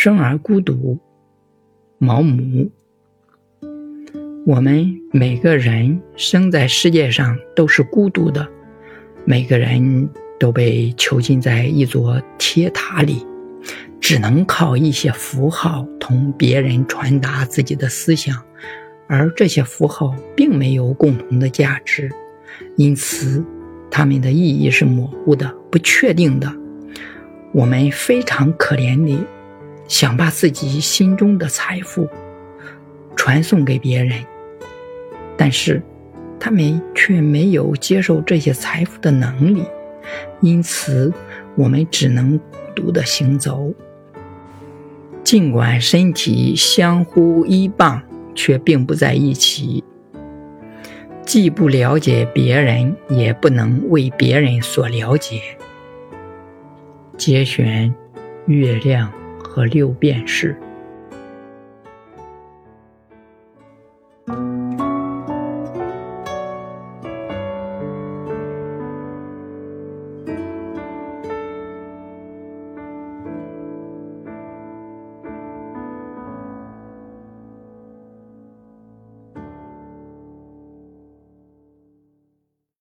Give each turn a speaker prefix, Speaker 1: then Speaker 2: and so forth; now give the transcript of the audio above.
Speaker 1: 生而孤独，毛姆。我们每个人生在世界上都是孤独的，每个人都被囚禁在一座铁塔里，只能靠一些符号同别人传达自己的思想，而这些符号并没有共同的价值，因此它们的意义是模糊的、不确定的。我们非常可怜你。想把自己心中的财富传送给别人，但是他们却没有接受这些财富的能力，因此我们只能孤独的行走。尽管身体相互依傍，却并不在一起。既不了解别人，也不能为别人所了解。节选，月亮。和六便士。